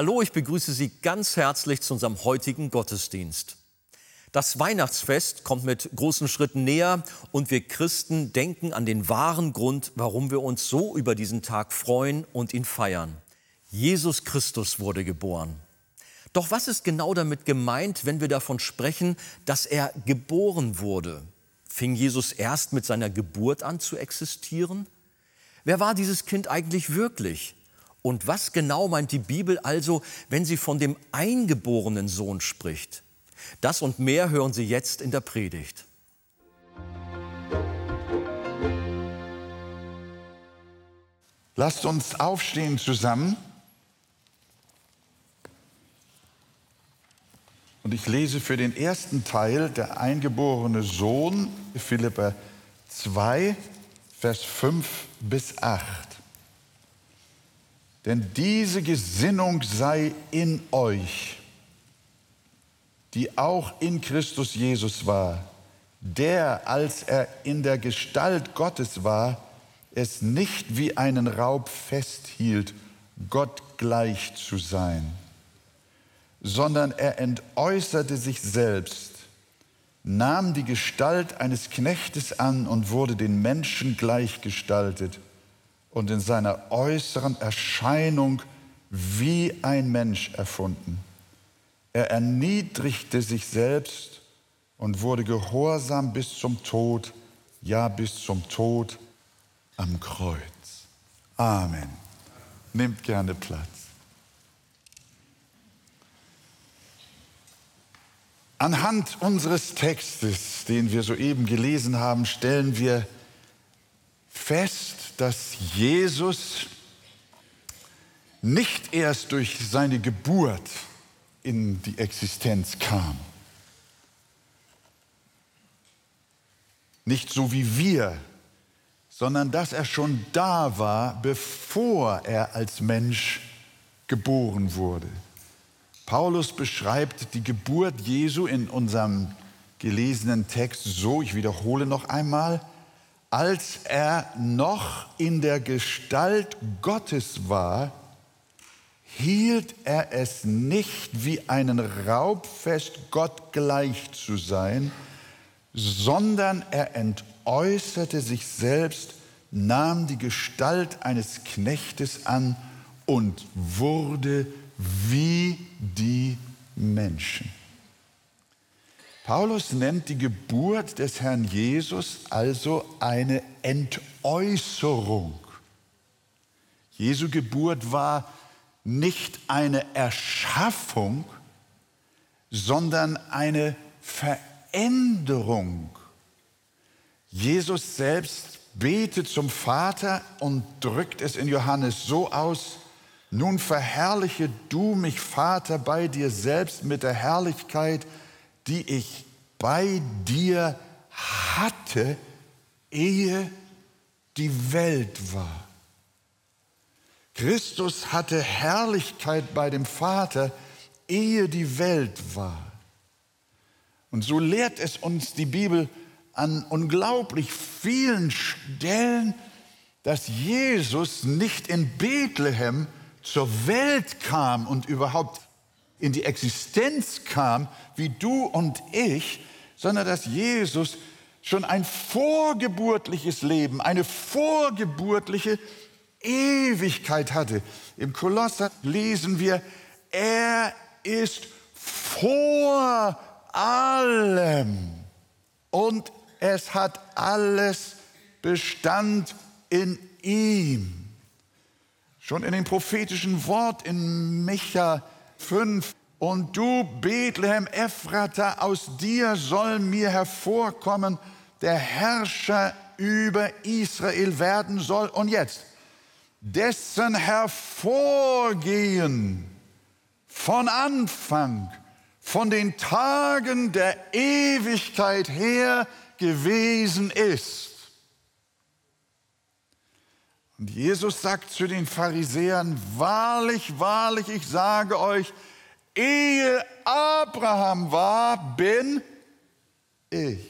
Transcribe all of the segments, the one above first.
Hallo, ich begrüße Sie ganz herzlich zu unserem heutigen Gottesdienst. Das Weihnachtsfest kommt mit großen Schritten näher und wir Christen denken an den wahren Grund, warum wir uns so über diesen Tag freuen und ihn feiern. Jesus Christus wurde geboren. Doch was ist genau damit gemeint, wenn wir davon sprechen, dass er geboren wurde? Fing Jesus erst mit seiner Geburt an zu existieren? Wer war dieses Kind eigentlich wirklich? Und was genau meint die Bibel also, wenn sie von dem eingeborenen Sohn spricht? Das und mehr hören Sie jetzt in der Predigt. Lasst uns aufstehen zusammen. Und ich lese für den ersten Teil der eingeborene Sohn, Philippa 2, Vers 5 bis 8. Denn diese Gesinnung sei in euch, die auch in Christus Jesus war, der, als er in der Gestalt Gottes war, es nicht wie einen Raub festhielt, Gott gleich zu sein, sondern er entäußerte sich selbst, nahm die Gestalt eines Knechtes an und wurde den Menschen gleichgestaltet und in seiner äußeren Erscheinung wie ein Mensch erfunden. Er erniedrigte sich selbst und wurde gehorsam bis zum Tod, ja bis zum Tod am Kreuz. Amen. Nehmt gerne Platz. Anhand unseres Textes, den wir soeben gelesen haben, stellen wir fest, dass Jesus nicht erst durch seine Geburt in die Existenz kam. Nicht so wie wir, sondern dass er schon da war, bevor er als Mensch geboren wurde. Paulus beschreibt die Geburt Jesu in unserem gelesenen Text so, ich wiederhole noch einmal, als er noch in der Gestalt Gottes war, hielt er es nicht wie einen Raub fest, Gott gleich zu sein, sondern er entäußerte sich selbst, nahm die Gestalt eines Knechtes an und wurde wie die Menschen. Paulus nennt die Geburt des Herrn Jesus also eine Entäußerung. Jesu Geburt war nicht eine Erschaffung, sondern eine Veränderung. Jesus selbst betet zum Vater und drückt es in Johannes so aus, nun verherrliche du mich, Vater, bei dir selbst mit der Herrlichkeit, die ich bei dir hatte, ehe die Welt war. Christus hatte Herrlichkeit bei dem Vater, ehe die Welt war. Und so lehrt es uns die Bibel an unglaublich vielen Stellen, dass Jesus nicht in Bethlehem zur Welt kam und überhaupt in die Existenz kam, wie du und ich, sondern dass Jesus schon ein vorgeburtliches Leben, eine vorgeburtliche Ewigkeit hatte. Im Kolosser lesen wir, er ist vor allem und es hat alles Bestand in ihm. Schon in dem prophetischen Wort in Micha 5. Und du, Bethlehem Ephrata, aus dir soll mir hervorkommen, der Herrscher über Israel werden soll. Und jetzt, dessen Hervorgehen von Anfang, von den Tagen der Ewigkeit her gewesen ist. Und Jesus sagt zu den Pharisäern, wahrlich, wahrlich, ich sage euch, ehe Abraham war, bin ich.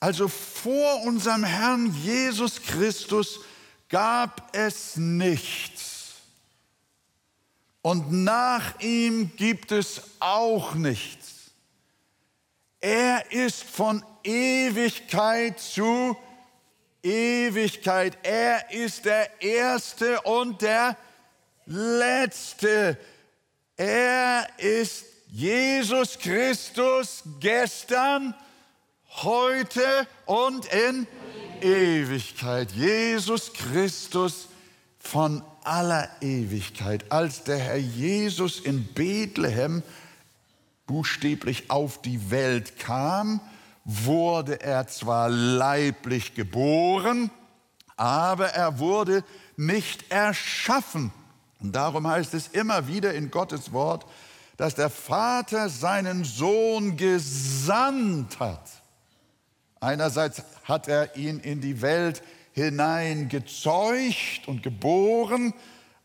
Also vor unserem Herrn Jesus Christus gab es nichts. und nach ihm gibt es auch nichts. Er ist von Ewigkeit zu Ewigkeit. Er ist der Erste und der Letzte. Er ist Jesus Christus gestern, heute und in Ewigkeit. Jesus Christus von aller Ewigkeit. Als der Herr Jesus in Bethlehem buchstäblich auf die Welt kam, wurde er zwar leiblich geboren, aber er wurde nicht erschaffen. Und darum heißt es immer wieder in Gottes Wort, dass der Vater seinen Sohn gesandt hat. Einerseits hat er ihn in die Welt hinein gezeugt und geboren,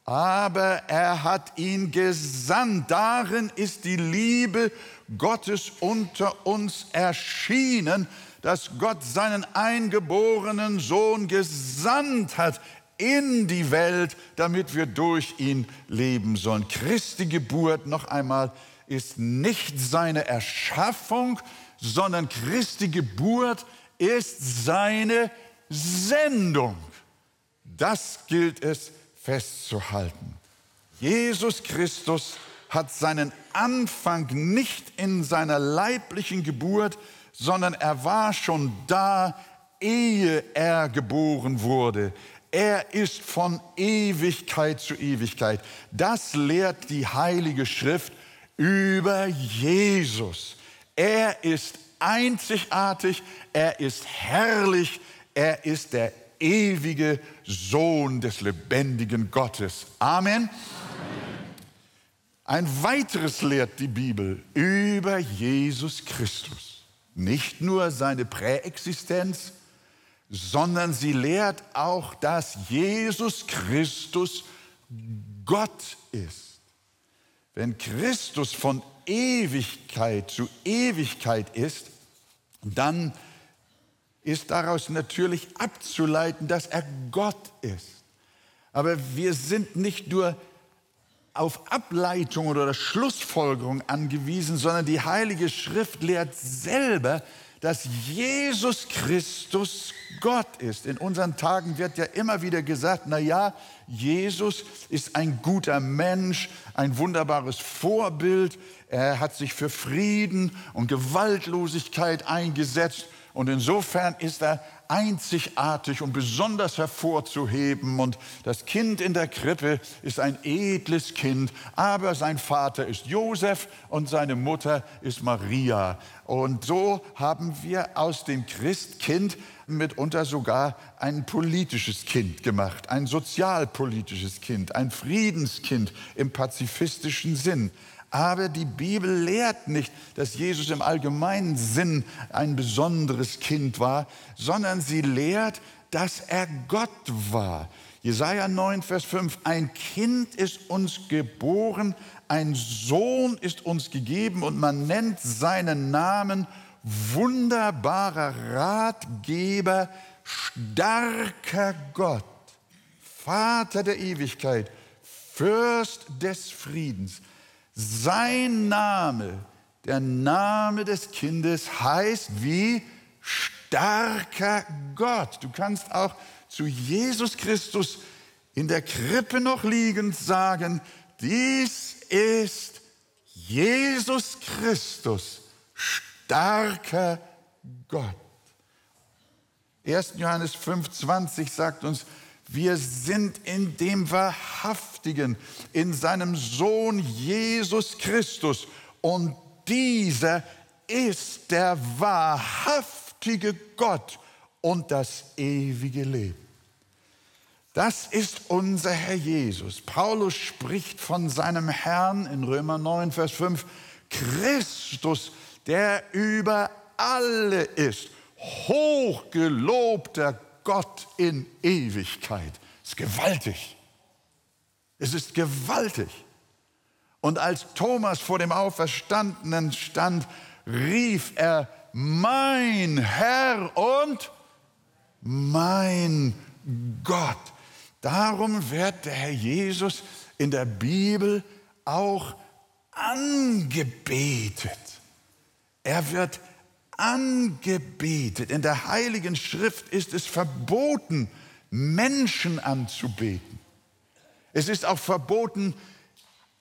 aber er hat ihn gesandt. Darin ist die Liebe Gottes unter uns erschienen, dass Gott seinen eingeborenen Sohn gesandt hat in die Welt, damit wir durch ihn leben sollen. Christi Geburt, noch einmal, ist nicht seine Erschaffung, sondern Christi Geburt ist seine Sendung. Das gilt es festzuhalten. Jesus Christus hat seinen Anfang nicht in seiner leiblichen Geburt, sondern er war schon da, ehe er geboren wurde. Er ist von Ewigkeit zu Ewigkeit. Das lehrt die Heilige Schrift über Jesus. Er ist einzigartig, er ist herrlich, er ist der ewige Sohn des lebendigen Gottes. Amen. Amen. Ein weiteres lehrt die Bibel über Jesus Christus. Nicht nur seine Präexistenz, sondern sie lehrt auch, dass Jesus Christus Gott ist. Wenn Christus von Ewigkeit zu Ewigkeit ist, dann ist daraus natürlich abzuleiten, dass er Gott ist. Aber wir sind nicht nur auf Ableitung oder Schlussfolgerung angewiesen, sondern die Heilige Schrift lehrt selber, dass Jesus Christus Gott ist. In unseren Tagen wird ja immer wieder gesagt, na ja, Jesus ist ein guter Mensch, ein wunderbares Vorbild. Er hat sich für Frieden und Gewaltlosigkeit eingesetzt und insofern ist er einzigartig und besonders hervorzuheben. Und das Kind in der Krippe ist ein edles Kind, aber sein Vater ist Josef und seine Mutter ist Maria. Und so haben wir aus dem Christkind mitunter sogar ein politisches Kind gemacht, ein sozialpolitisches Kind, ein Friedenskind im pazifistischen Sinn. Aber die Bibel lehrt nicht, dass Jesus im allgemeinen Sinn ein besonderes Kind war, sondern sie lehrt, dass er Gott war. Jesaja 9, Vers 5: Ein Kind ist uns geboren, ein Sohn ist uns gegeben und man nennt seinen Namen wunderbarer Ratgeber, starker Gott, Vater der Ewigkeit, Fürst des Friedens. Sein Name, der Name des Kindes heißt wie starker Gott. Du kannst auch zu Jesus Christus in der Krippe noch liegend sagen, dies ist Jesus Christus, starker Gott. 1. Johannes 5,20 sagt uns, wir sind in dem Wahrhaftigen, in seinem Sohn Jesus Christus. Und dieser ist der wahrhaftige Gott und das ewige Leben. Das ist unser Herr Jesus. Paulus spricht von seinem Herrn in Römer 9, Vers 5, Christus, der über alle ist, hochgelobter Gott in Ewigkeit. Es ist gewaltig. Es ist gewaltig. Und als Thomas vor dem Auferstandenen stand, rief er, mein Herr und mein Gott. Darum wird der Herr Jesus in der Bibel auch angebetet. Er wird angebetet. In der Heiligen Schrift ist es verboten, Menschen anzubeten. Es ist auch verboten,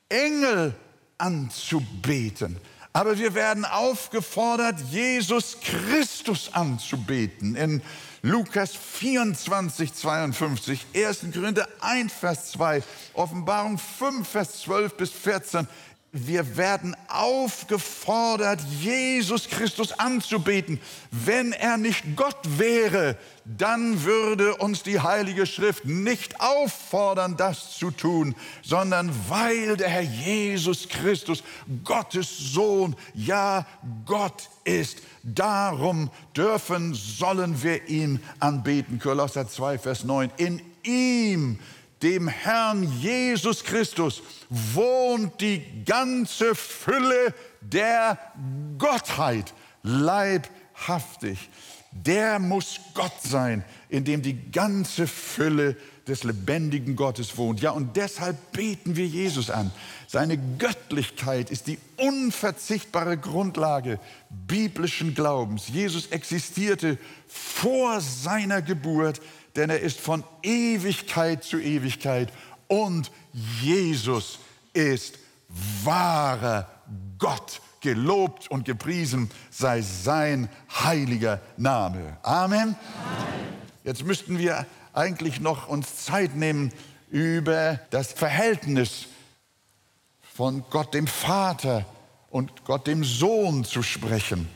Engel anzubeten. Aber wir werden aufgefordert, Jesus Christus anzubeten. In Lukas 24, 52, 1. Korinther 1, Vers 2, Offenbarung 5, Vers 12 bis 14 wir werden aufgefordert, Jesus Christus anzubeten. Wenn er nicht Gott wäre, dann würde uns die Heilige Schrift nicht auffordern, das zu tun, sondern weil der Herr Jesus Christus Gottes Sohn, ja Gott ist. Darum dürfen, sollen wir ihn anbeten. Kolosser 2, Vers 9. In ihm dem Herrn Jesus Christus wohnt die ganze Fülle der Gottheit leibhaftig. Der muss Gott sein, in dem die ganze Fülle des lebendigen Gottes wohnt. Ja, und deshalb beten wir Jesus an. Seine Göttlichkeit ist die unverzichtbare Grundlage biblischen Glaubens. Jesus existierte vor seiner Geburt denn er ist von Ewigkeit zu Ewigkeit und Jesus ist wahrer Gott. Gelobt und gepriesen sei sein heiliger Name. Amen. Amen. Jetzt müssten wir eigentlich noch uns Zeit nehmen, über das Verhältnis von Gott dem Vater und Gott dem Sohn zu sprechen,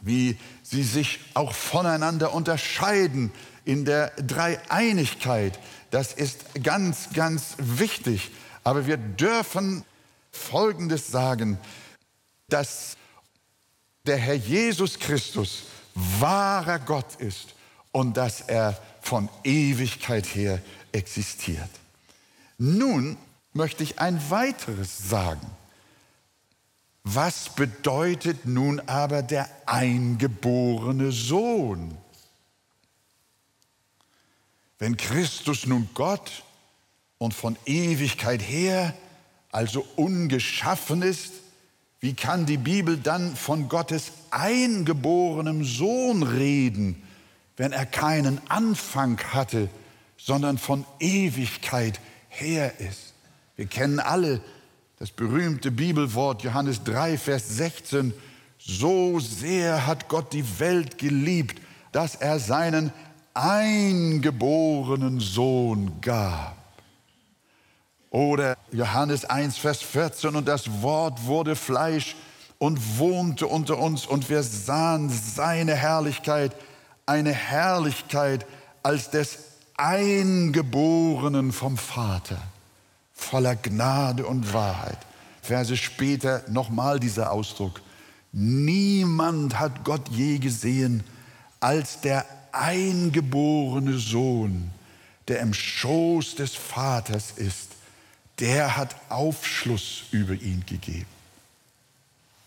wie sie sich auch voneinander unterscheiden in der Dreieinigkeit. Das ist ganz, ganz wichtig. Aber wir dürfen Folgendes sagen, dass der Herr Jesus Christus wahrer Gott ist und dass er von Ewigkeit her existiert. Nun möchte ich ein weiteres sagen. Was bedeutet nun aber der eingeborene Sohn? Wenn Christus nun Gott und von Ewigkeit her also ungeschaffen ist, wie kann die Bibel dann von Gottes eingeborenem Sohn reden, wenn er keinen Anfang hatte, sondern von Ewigkeit her ist? Wir kennen alle das berühmte Bibelwort Johannes 3, Vers 16. So sehr hat Gott die Welt geliebt, dass er seinen eingeborenen Sohn gab. Oder Johannes 1, Vers 14, und das Wort wurde Fleisch und wohnte unter uns und wir sahen seine Herrlichkeit, eine Herrlichkeit als des Eingeborenen vom Vater, voller Gnade und Wahrheit. Verse später nochmal dieser Ausdruck. Niemand hat Gott je gesehen als der eingeborene Sohn, der im Schoß des Vaters ist, der hat Aufschluss über ihn gegeben.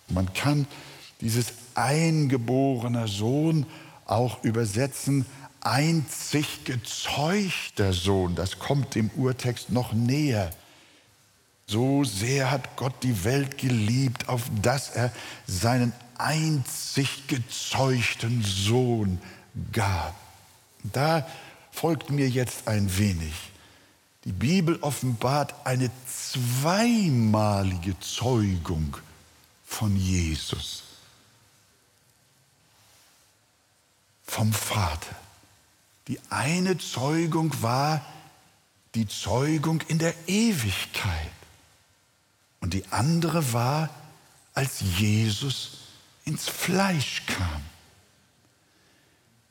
Man kann dieses eingeborene Sohn auch übersetzen, einzig gezeuchter Sohn. Das kommt im Urtext noch näher. So sehr hat Gott die Welt geliebt, auf dass er seinen einzig gezeugten Sohn gab. Da folgt mir jetzt ein wenig. Die Bibel offenbart eine zweimalige Zeugung von Jesus, vom Vater. Die eine Zeugung war die Zeugung in der Ewigkeit und die andere war, als Jesus ins Fleisch kam.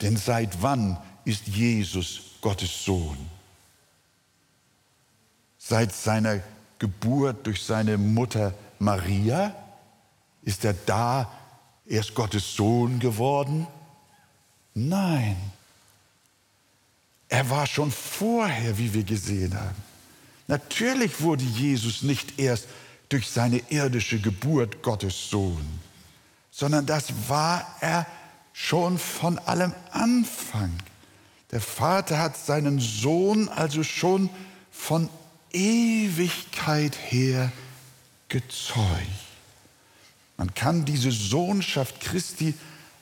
Denn seit wann ist Jesus Gottes Sohn? Seit seiner Geburt durch seine Mutter Maria? Ist er da erst Gottes Sohn geworden? Nein. Er war schon vorher, wie wir gesehen haben. Natürlich wurde Jesus nicht erst durch seine irdische Geburt Gottes Sohn, sondern das war er schon von allem Anfang. Der Vater hat seinen Sohn also schon von Ewigkeit her gezeugt. Man kann diese Sohnschaft Christi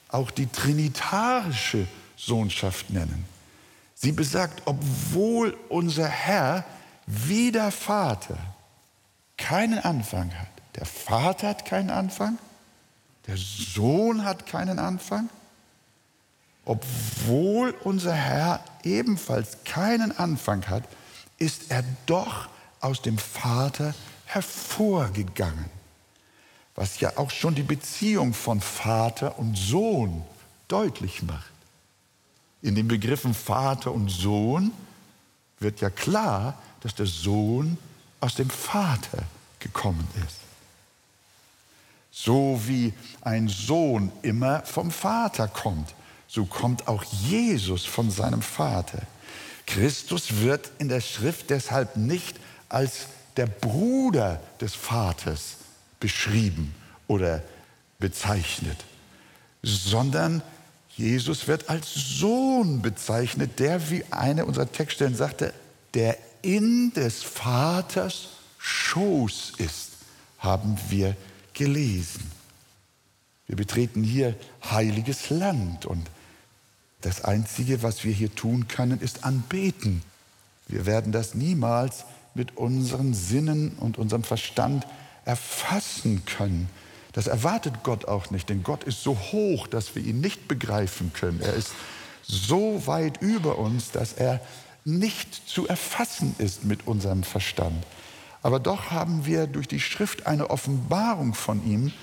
auch die trinitarische Sohnschaft nennen. Sie besagt, obwohl unser Herr wie der Vater keinen Anfang hat, der Vater hat keinen Anfang, der Sohn hat keinen Anfang, obwohl unser Herr ebenfalls keinen Anfang hat, ist er doch aus dem Vater hervorgegangen. Was ja auch schon die Beziehung von Vater und Sohn deutlich macht. In den Begriffen Vater und Sohn wird ja klar, dass der Sohn aus dem Vater gekommen ist. So wie ein Sohn immer vom Vater kommt, so kommt auch Jesus von seinem Vater. Christus wird in der Schrift deshalb nicht als der Bruder des Vaters beschrieben oder bezeichnet, sondern Jesus wird als Sohn bezeichnet, der, wie eine unserer Textstellen sagte, der in des Vaters Schoß ist, haben wir gelesen. Wir betreten hier heiliges Land und das Einzige, was wir hier tun können, ist anbeten. Wir werden das niemals mit unseren Sinnen und unserem Verstand erfassen können. Das erwartet Gott auch nicht, denn Gott ist so hoch, dass wir ihn nicht begreifen können. Er ist so weit über uns, dass er nicht zu erfassen ist mit unserem Verstand. Aber doch haben wir durch die Schrift eine Offenbarung von ihm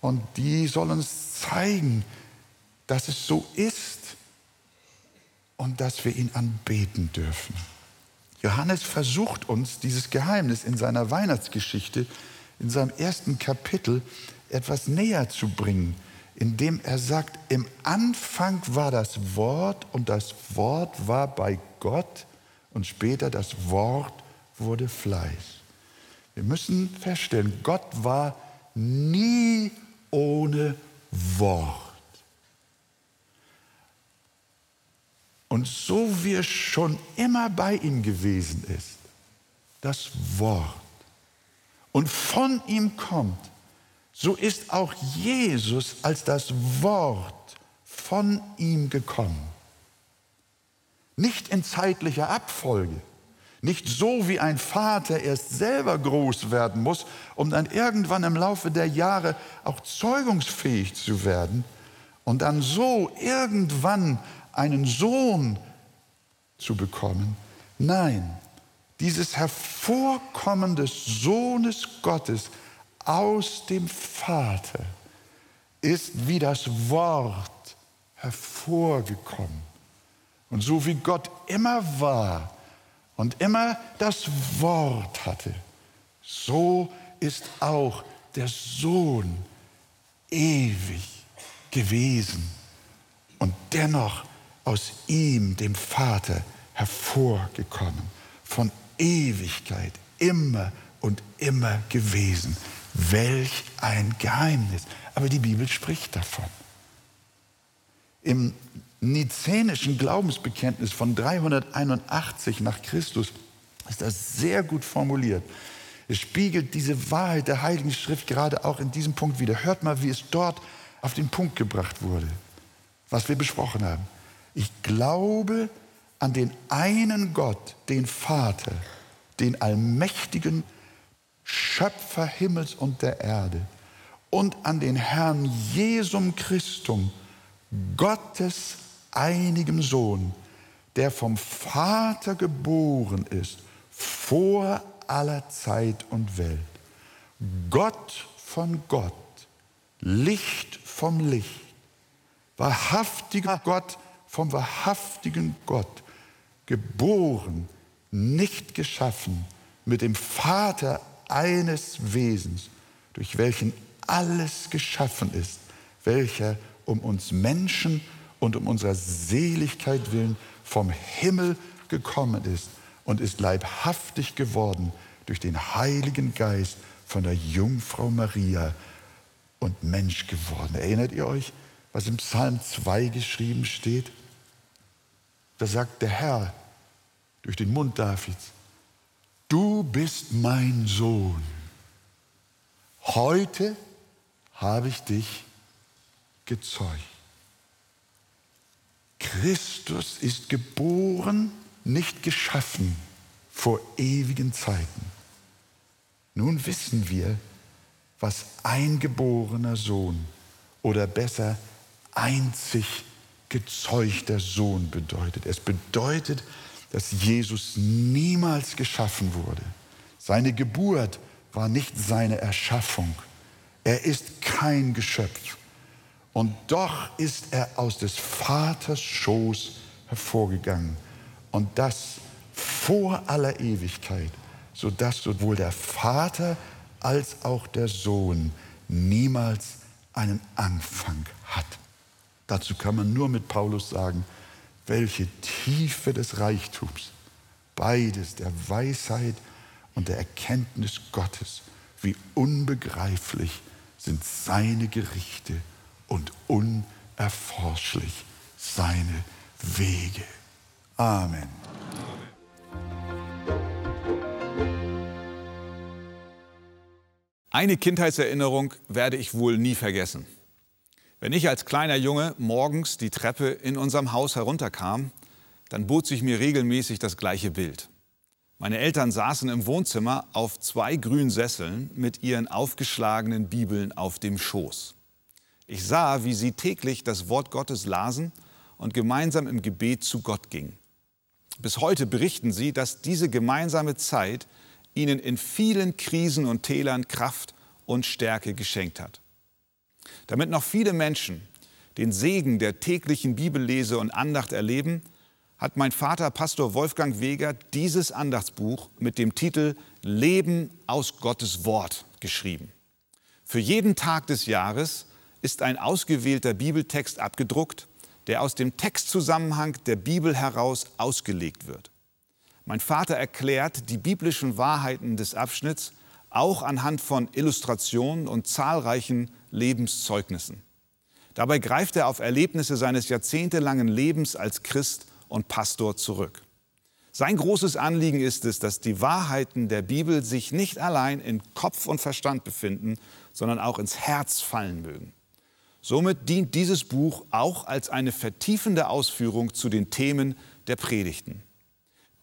und die soll uns zeigen, dass es so ist und dass wir ihn anbeten dürfen. Johannes versucht uns dieses Geheimnis in seiner Weihnachtsgeschichte, in seinem ersten Kapitel, etwas näher zu bringen, indem er sagt, im Anfang war das Wort und das Wort war bei Gott und später das Wort wurde Fleisch. Wir müssen feststellen, Gott war nie ohne Wort. Und so wie es schon immer bei ihm gewesen ist, das Wort, und von ihm kommt, so ist auch Jesus als das Wort von ihm gekommen. Nicht in zeitlicher Abfolge, nicht so wie ein Vater erst selber groß werden muss, um dann irgendwann im Laufe der Jahre auch zeugungsfähig zu werden und dann so irgendwann einen Sohn zu bekommen. Nein, dieses Hervorkommen des Sohnes Gottes aus dem Vater ist wie das Wort hervorgekommen. Und so wie Gott immer war und immer das Wort hatte, so ist auch der Sohn ewig gewesen und dennoch aus ihm, dem Vater, hervorgekommen, von Ewigkeit, immer und immer gewesen. Welch ein Geheimnis. Aber die Bibel spricht davon. Im nizänischen Glaubensbekenntnis von 381 nach Christus ist das sehr gut formuliert. Es spiegelt diese Wahrheit der Heiligen Schrift gerade auch in diesem Punkt wieder. Hört mal, wie es dort auf den Punkt gebracht wurde, was wir besprochen haben. Ich glaube an den einen Gott, den Vater, den allmächtigen Schöpfer Himmels und der Erde und an den Herrn Jesum Christum, Gottes einigem Sohn, der vom Vater geboren ist, vor aller Zeit und Welt. Gott von Gott, Licht vom Licht, wahrhaftiger Gott, vom wahrhaftigen Gott, geboren, nicht geschaffen, mit dem Vater eines Wesens, durch welchen alles geschaffen ist, welcher um uns Menschen und um unserer Seligkeit willen vom Himmel gekommen ist und ist leibhaftig geworden durch den Heiligen Geist von der Jungfrau Maria und Mensch geworden. Erinnert ihr euch, was im Psalm 2 geschrieben steht? Da sagt der Herr durch den Mund Davids, du bist mein Sohn. heute habe ich dich gezeugt. Christus ist geboren, nicht geschaffen vor ewigen Zeiten. Nun wissen wir, was eingeborener Sohn oder besser einzig gezeugter Sohn bedeutet. Es bedeutet, dass Jesus niemals geschaffen wurde. Seine Geburt war nicht seine Erschaffung. Er ist kein Geschöpf. Und doch ist er aus des Vaters Schoß hervorgegangen. Und das vor aller Ewigkeit, sodass sowohl der Vater als auch der Sohn niemals einen Anfang hat. Dazu kann man nur mit Paulus sagen, welche Tiefe des Reichtums, beides der Weisheit und der Erkenntnis Gottes, wie unbegreiflich sind seine Gerichte und unerforschlich seine Wege. Amen. Eine Kindheitserinnerung werde ich wohl nie vergessen. Wenn ich als kleiner Junge morgens die Treppe in unserem Haus herunterkam, dann bot sich mir regelmäßig das gleiche Bild. Meine Eltern saßen im Wohnzimmer auf zwei grünen Sesseln mit ihren aufgeschlagenen Bibeln auf dem Schoß. Ich sah, wie sie täglich das Wort Gottes lasen und gemeinsam im Gebet zu Gott gingen. Bis heute berichten sie, dass diese gemeinsame Zeit ihnen in vielen Krisen und Tälern Kraft und Stärke geschenkt hat. Damit noch viele Menschen den Segen der täglichen Bibellese und Andacht erleben, hat mein Vater Pastor Wolfgang Weger dieses Andachtsbuch mit dem Titel Leben aus Gottes Wort geschrieben. Für jeden Tag des Jahres ist ein ausgewählter Bibeltext abgedruckt, der aus dem Textzusammenhang der Bibel heraus ausgelegt wird. Mein Vater erklärt die biblischen Wahrheiten des Abschnitts auch anhand von Illustrationen und zahlreichen Lebenszeugnissen. Dabei greift er auf Erlebnisse seines jahrzehntelangen Lebens als Christ und Pastor zurück. Sein großes Anliegen ist es, dass die Wahrheiten der Bibel sich nicht allein in Kopf und Verstand befinden, sondern auch ins Herz fallen mögen. Somit dient dieses Buch auch als eine vertiefende Ausführung zu den Themen der Predigten.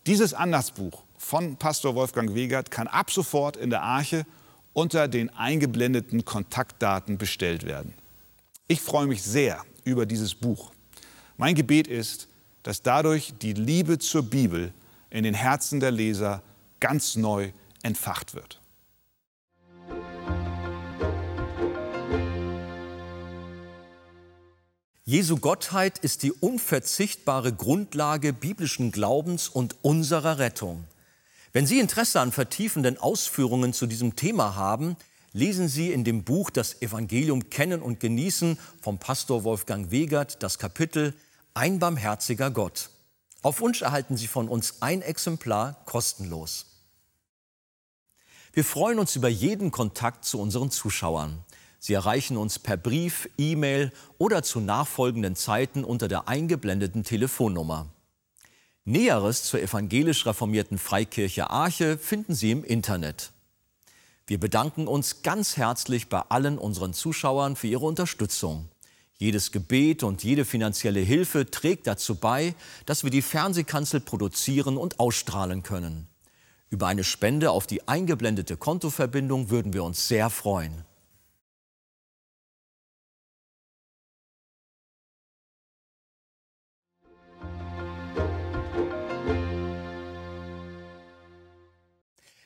Dieses Andachtsbuch von Pastor Wolfgang Wegert kann ab sofort in der Arche unter den eingeblendeten Kontaktdaten bestellt werden. Ich freue mich sehr über dieses Buch. Mein Gebet ist, dass dadurch die Liebe zur Bibel in den Herzen der Leser ganz neu entfacht wird. Jesu Gottheit ist die unverzichtbare Grundlage biblischen Glaubens und unserer Rettung. Wenn Sie Interesse an vertiefenden Ausführungen zu diesem Thema haben, lesen Sie in dem Buch Das Evangelium kennen und genießen vom Pastor Wolfgang Wegert das Kapitel Ein barmherziger Gott. Auf Wunsch erhalten Sie von uns ein Exemplar kostenlos. Wir freuen uns über jeden Kontakt zu unseren Zuschauern. Sie erreichen uns per Brief, E-Mail oder zu nachfolgenden Zeiten unter der eingeblendeten Telefonnummer. Näheres zur evangelisch reformierten Freikirche Arche finden Sie im Internet. Wir bedanken uns ganz herzlich bei allen unseren Zuschauern für ihre Unterstützung. Jedes Gebet und jede finanzielle Hilfe trägt dazu bei, dass wir die Fernsehkanzel produzieren und ausstrahlen können. Über eine Spende auf die eingeblendete Kontoverbindung würden wir uns sehr freuen.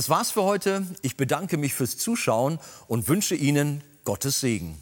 Das war's für heute. Ich bedanke mich fürs Zuschauen und wünsche Ihnen Gottes Segen.